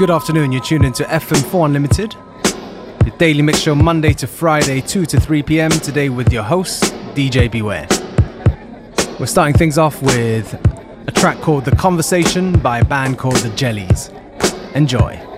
Good afternoon, you're tuned into FM4 Unlimited, the daily mix show Monday to Friday, 2 to 3 pm, today with your host, DJ Beware. We're starting things off with a track called The Conversation by a band called The Jellies. Enjoy.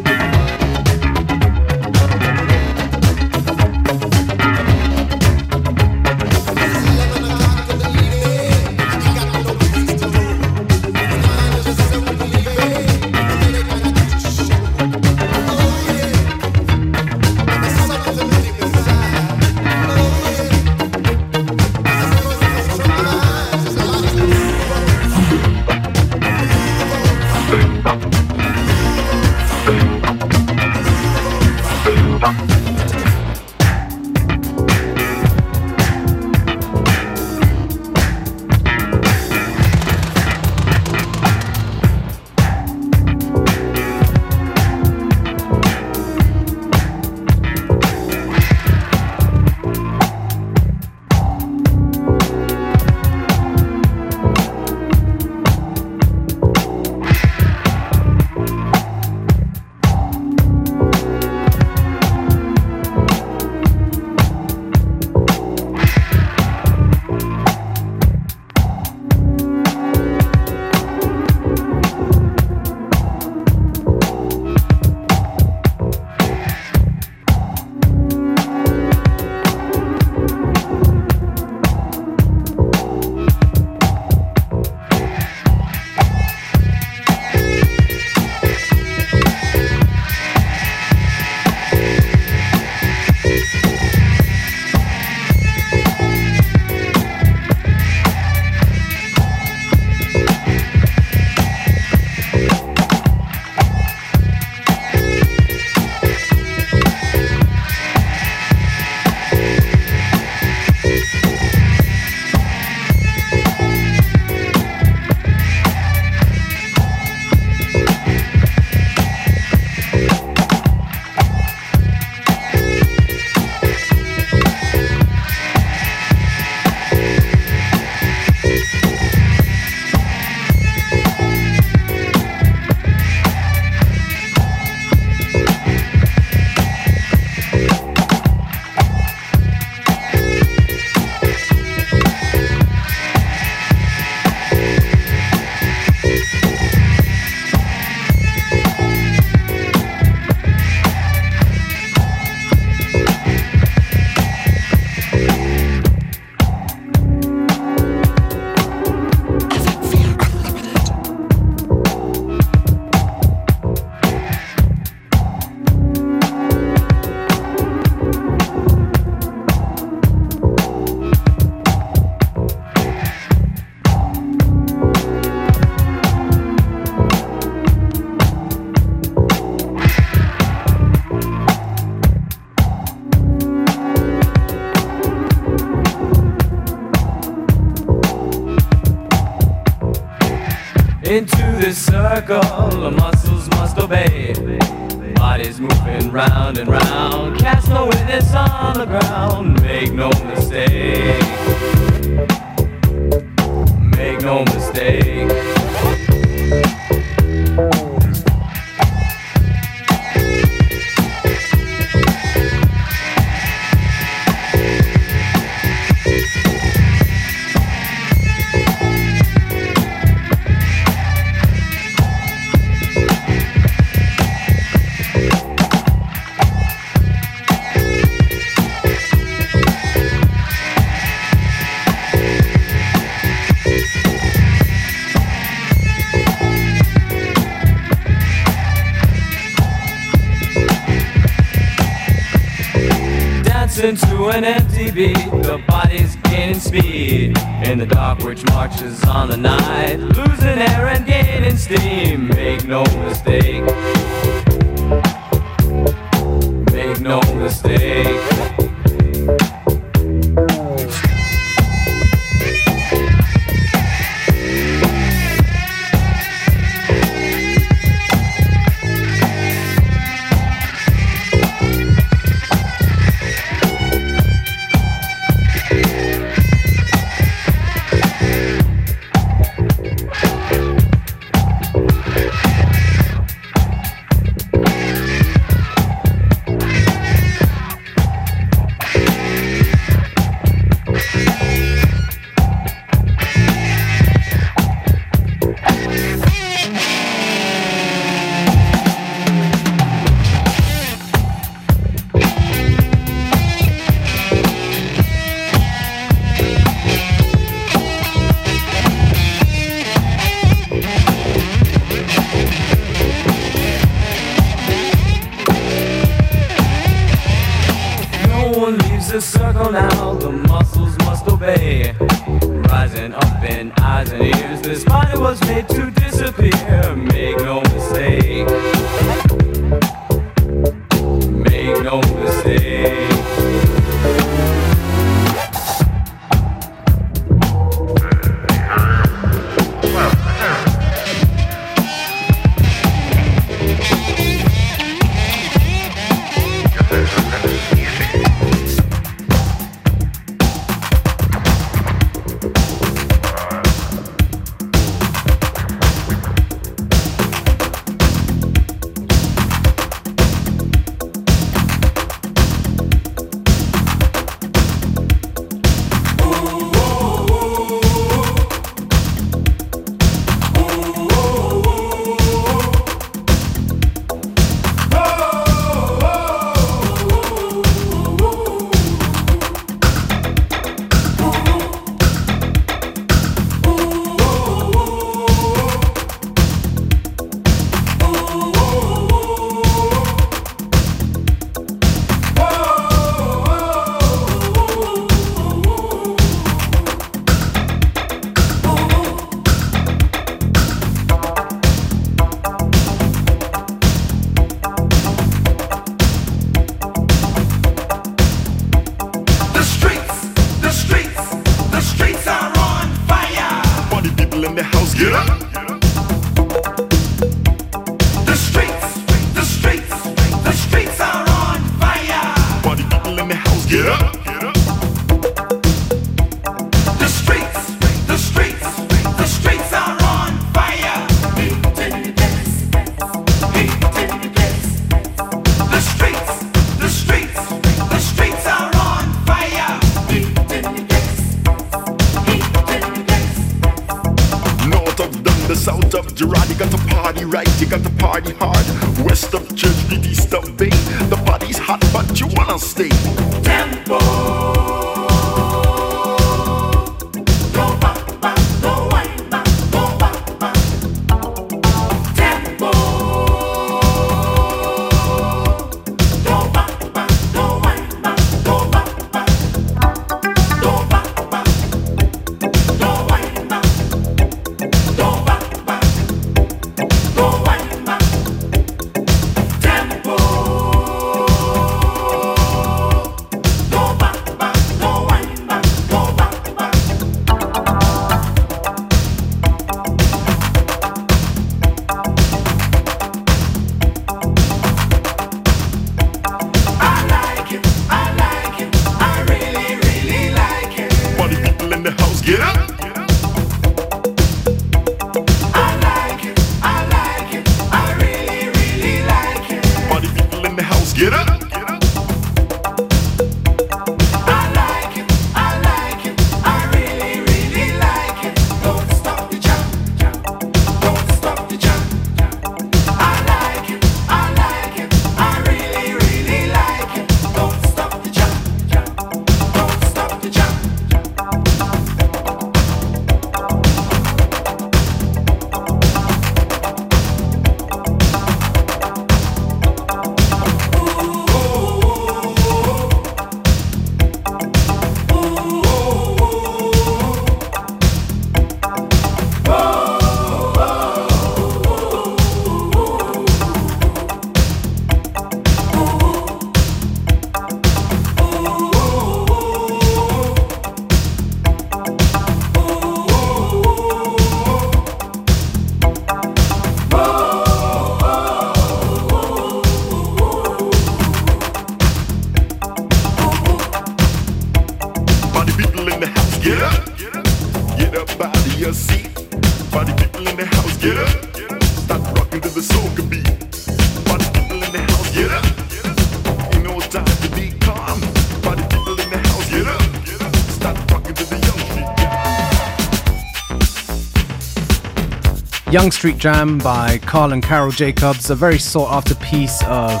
Yonge Street Jam by Carl and Carol Jacobs, a very sought after piece of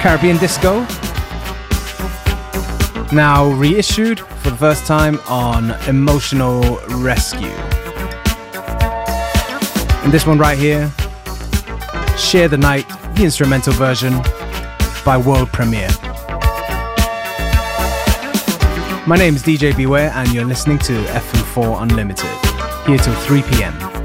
Caribbean disco. Now reissued for the first time on Emotional Rescue. And this one right here, Share the Night, the instrumental version by World Premiere. My name is DJ Beware, and you're listening to FM4 Unlimited, here till 3 pm.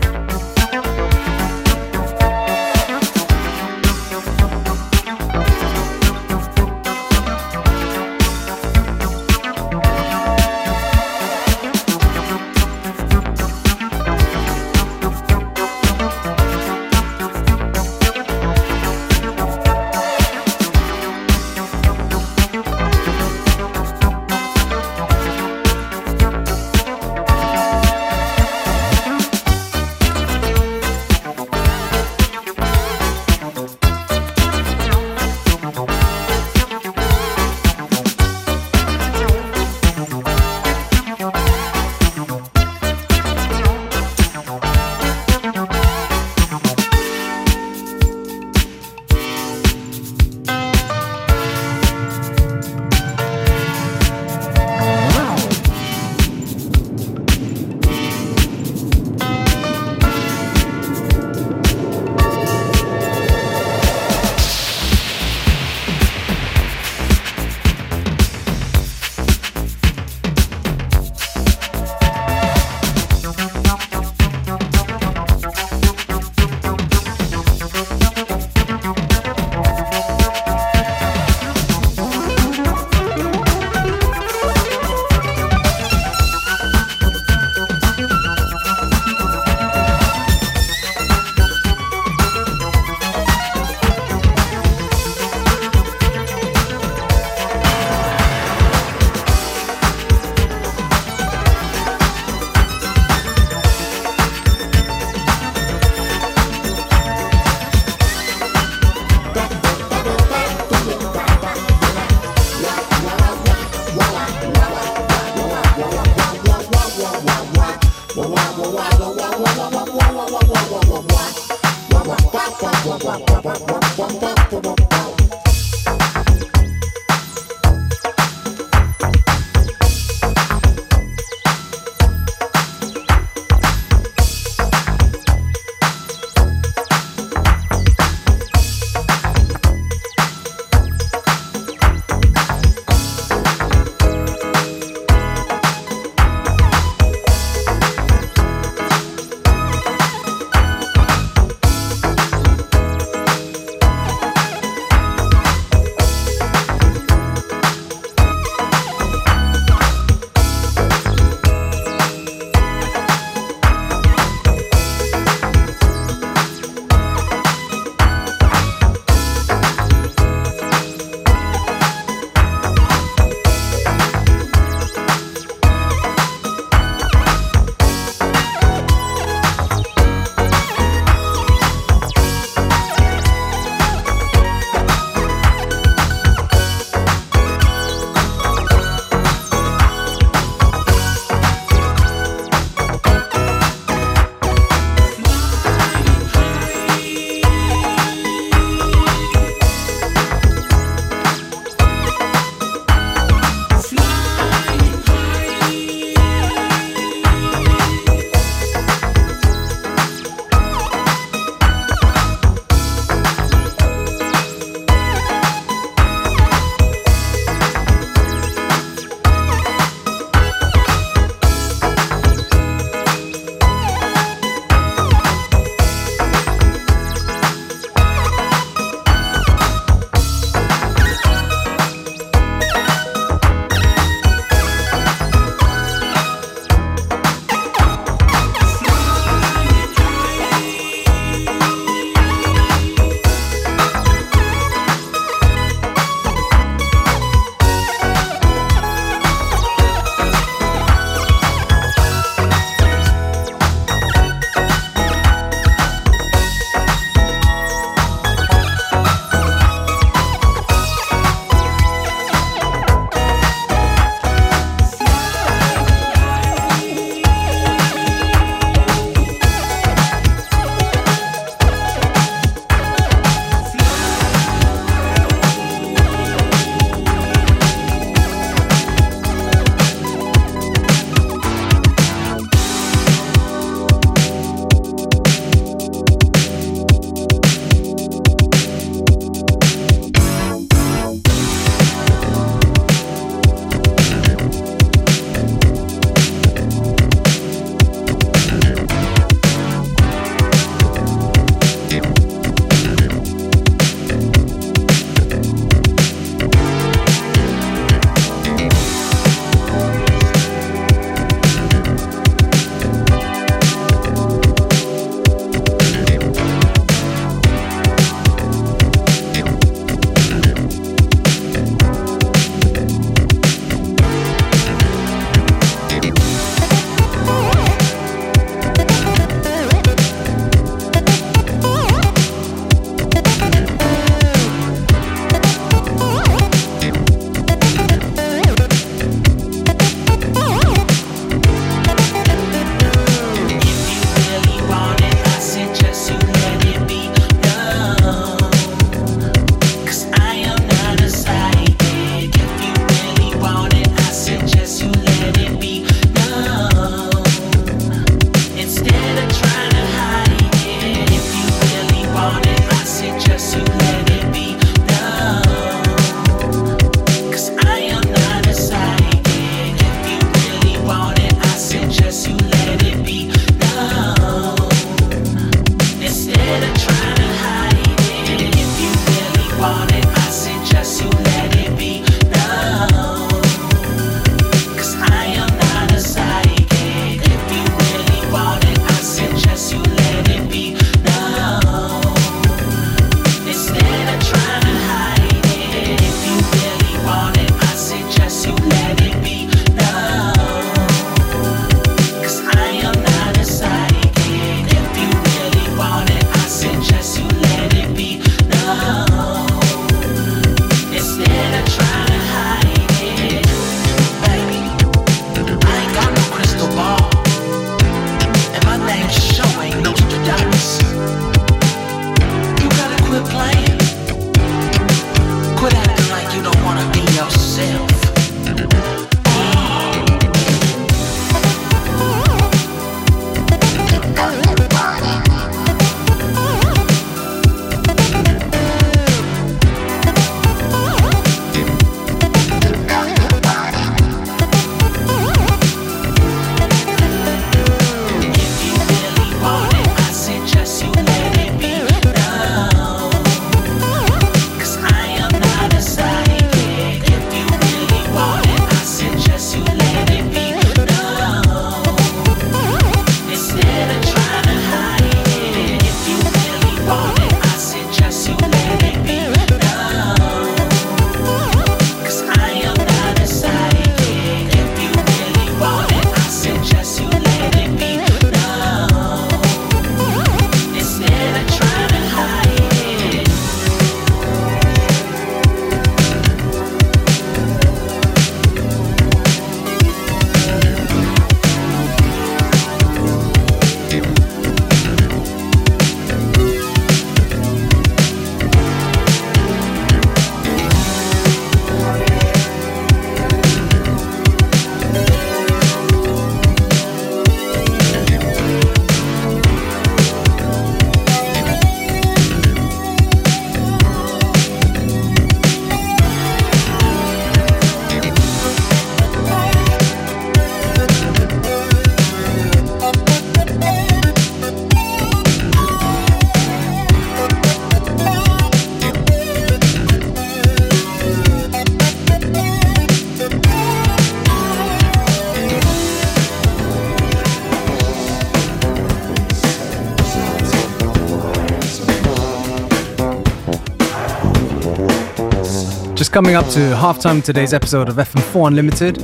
Coming up to halftime today's episode of FM4 Unlimited.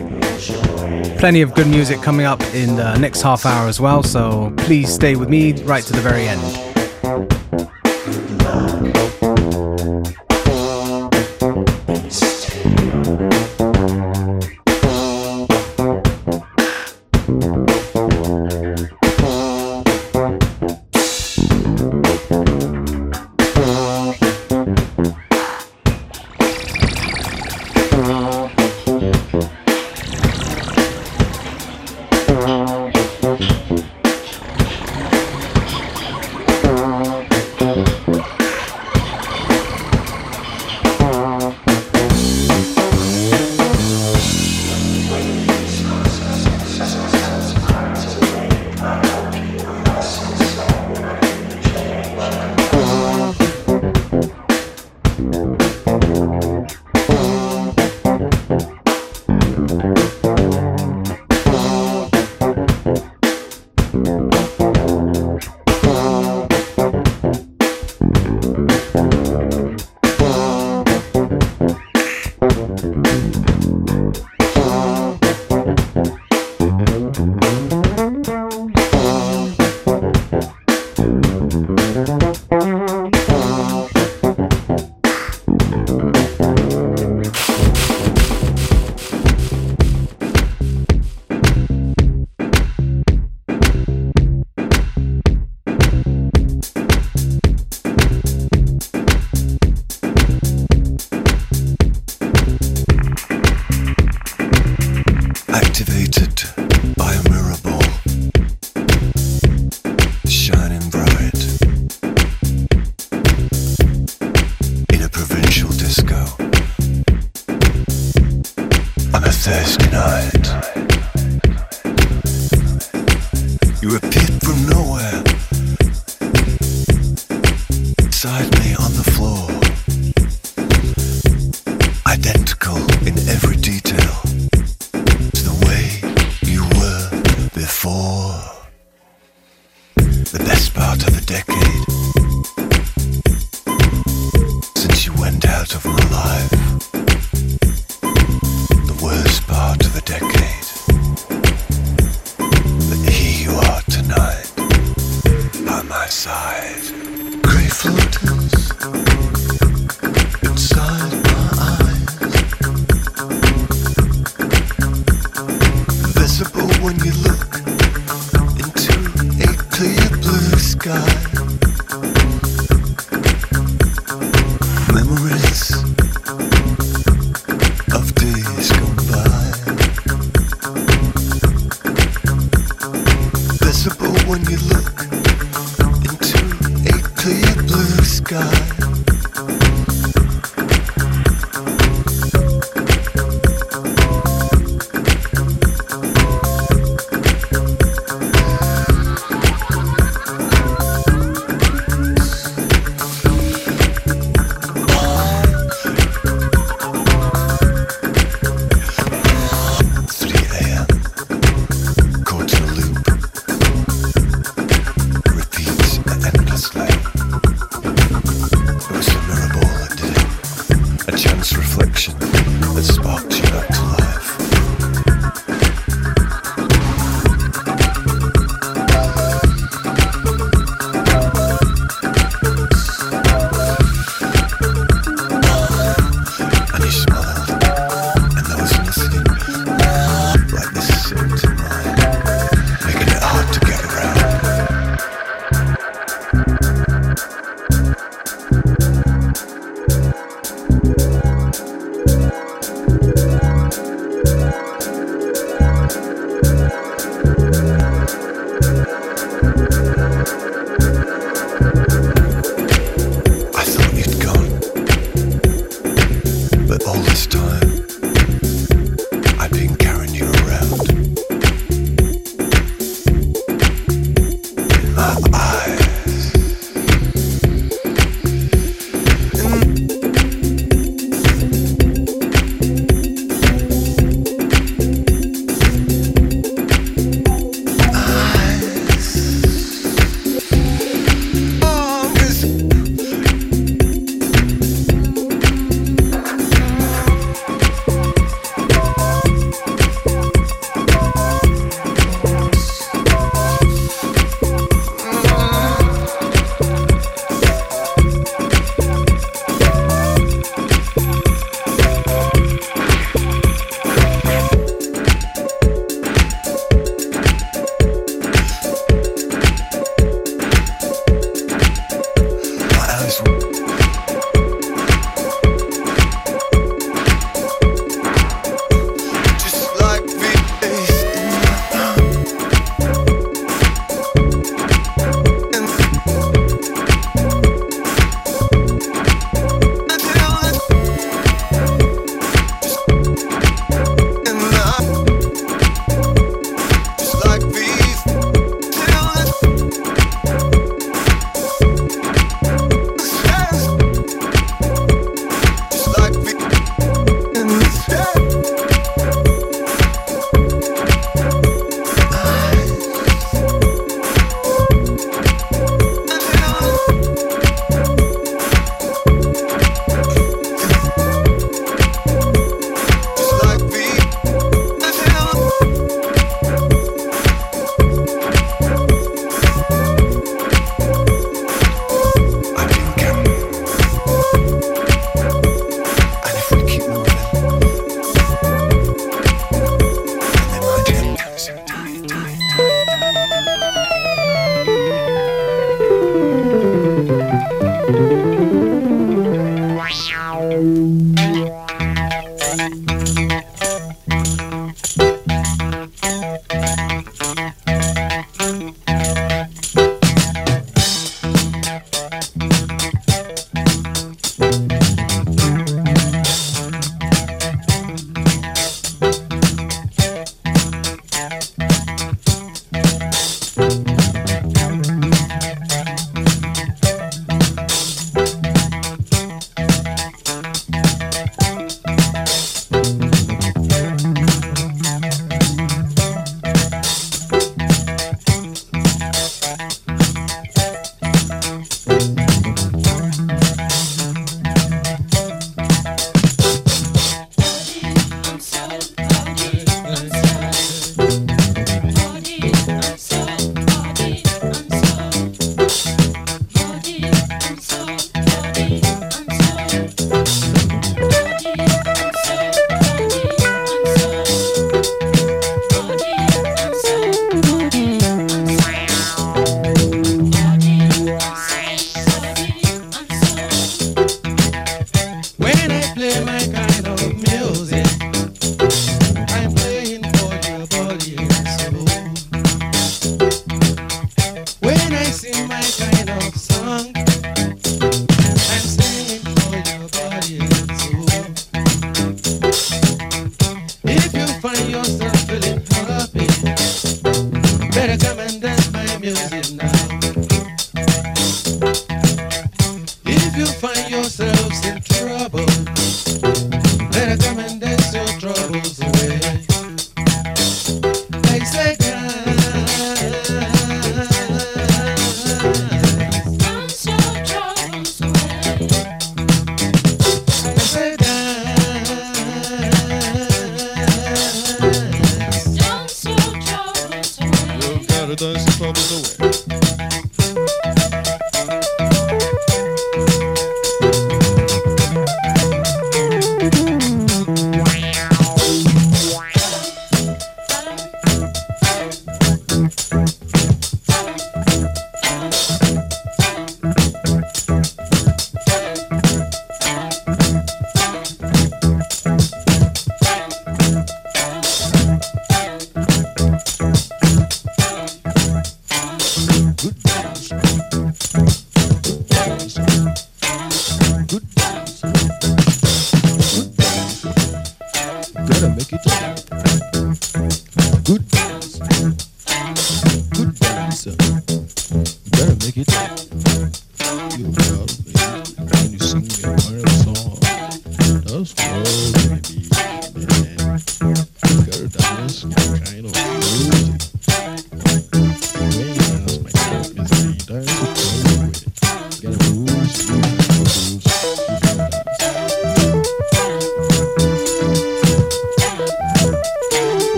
Plenty of good music coming up in the next half hour as well, so please stay with me right to the very end. Mm-hmm.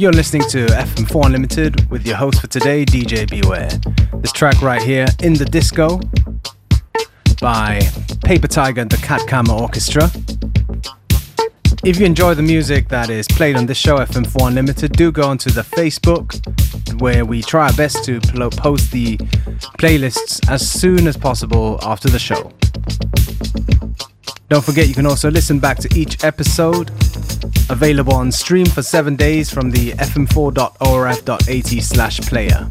You're listening to FM4 Unlimited with your host for today, DJ Beware. This track right here, In the Disco, by Paper Tiger and the Cat Camera Orchestra. If you enjoy the music that is played on this show, FM4 Unlimited, do go onto the Facebook where we try our best to post the playlists as soon as possible after the show. Don't forget, you can also listen back to each episode Available on stream for seven days from the fm4.orf.at slash player.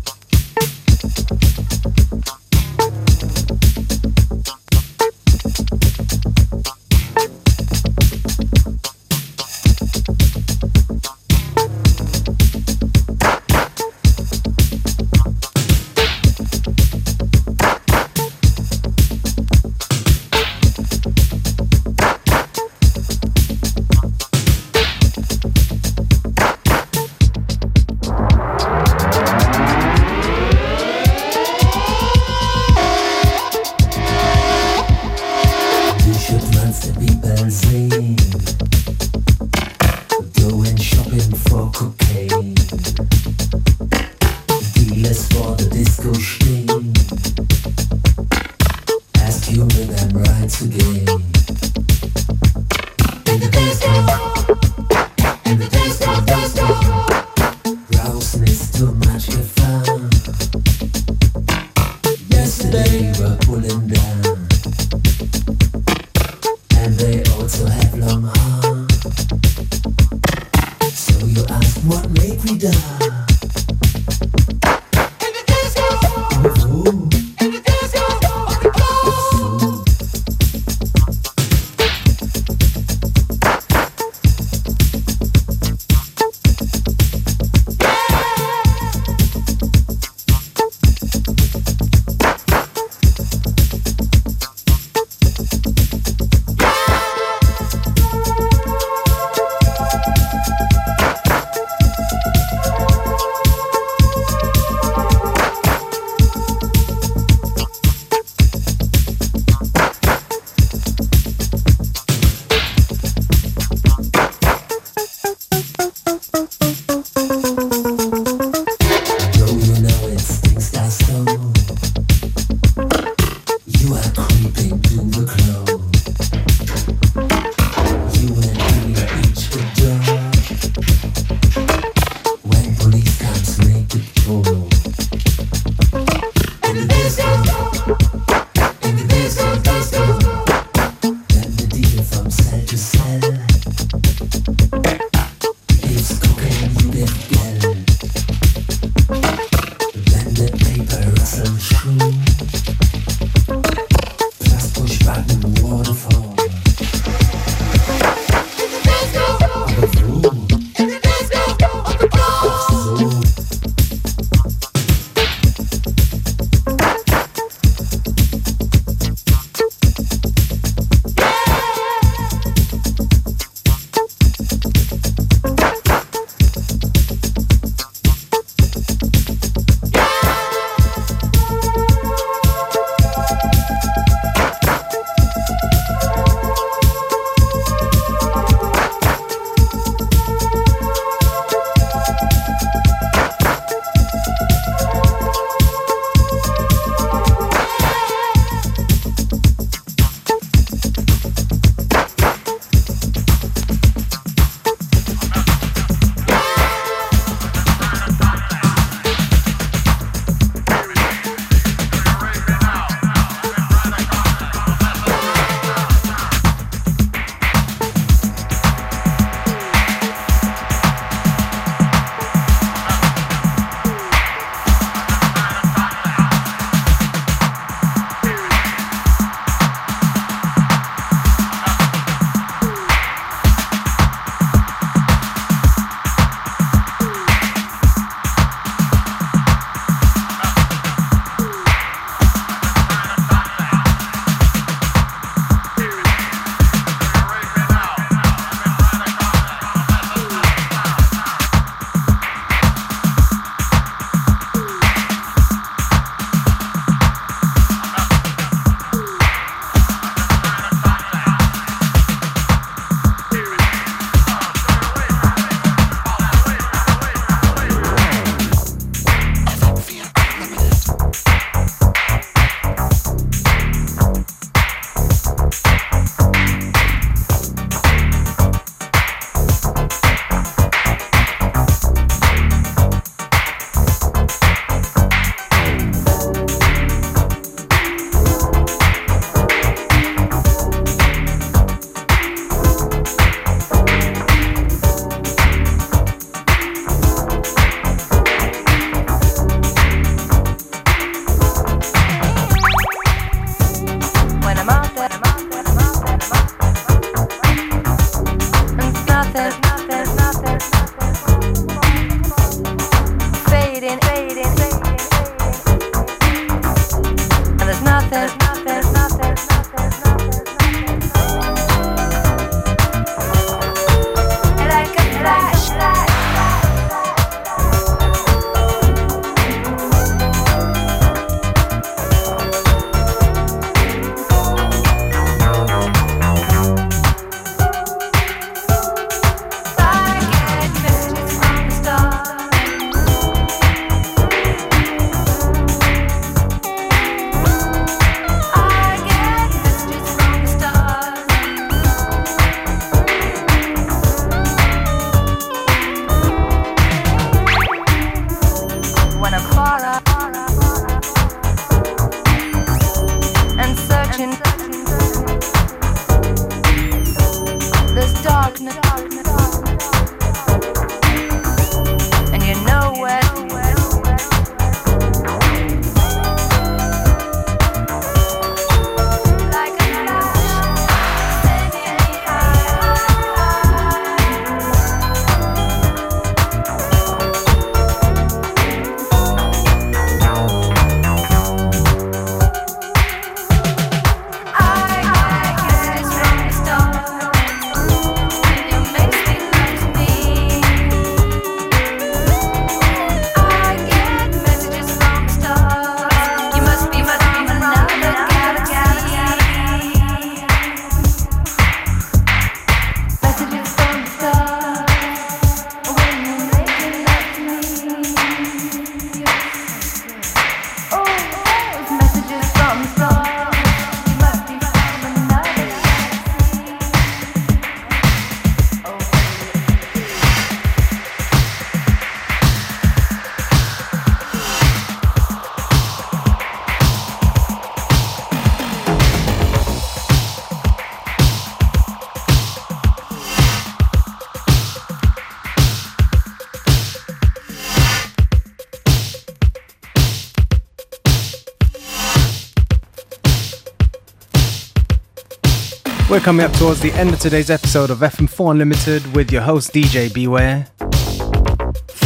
We're coming up towards the end of today's episode of FM4 Unlimited with your host DJ Beware.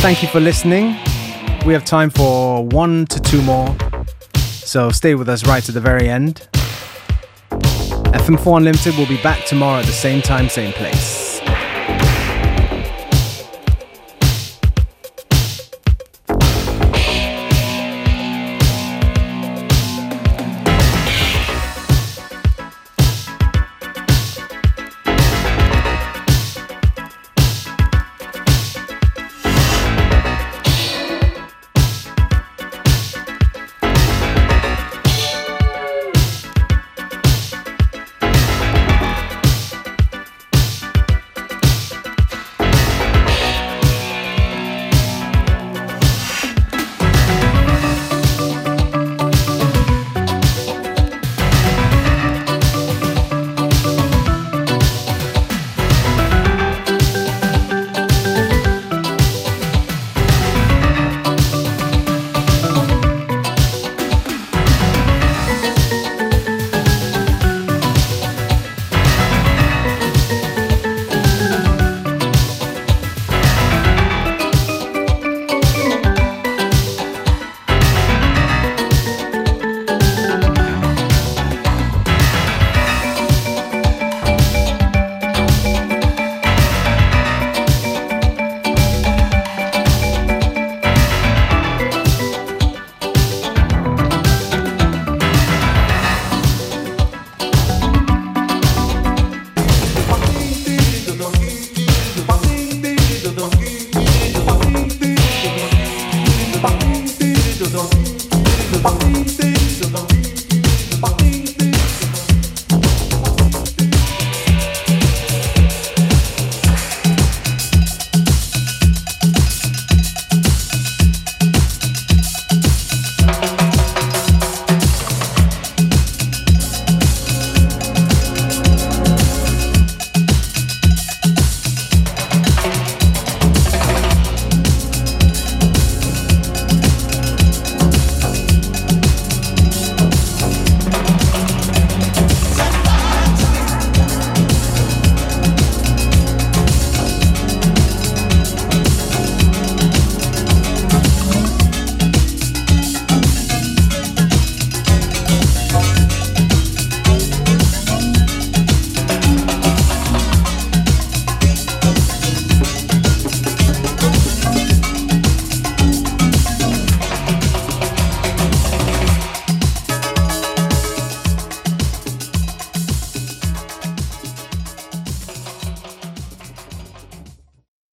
Thank you for listening. We have time for one to two more, so stay with us right to the very end. FM4 Unlimited will be back tomorrow at the same time, same place.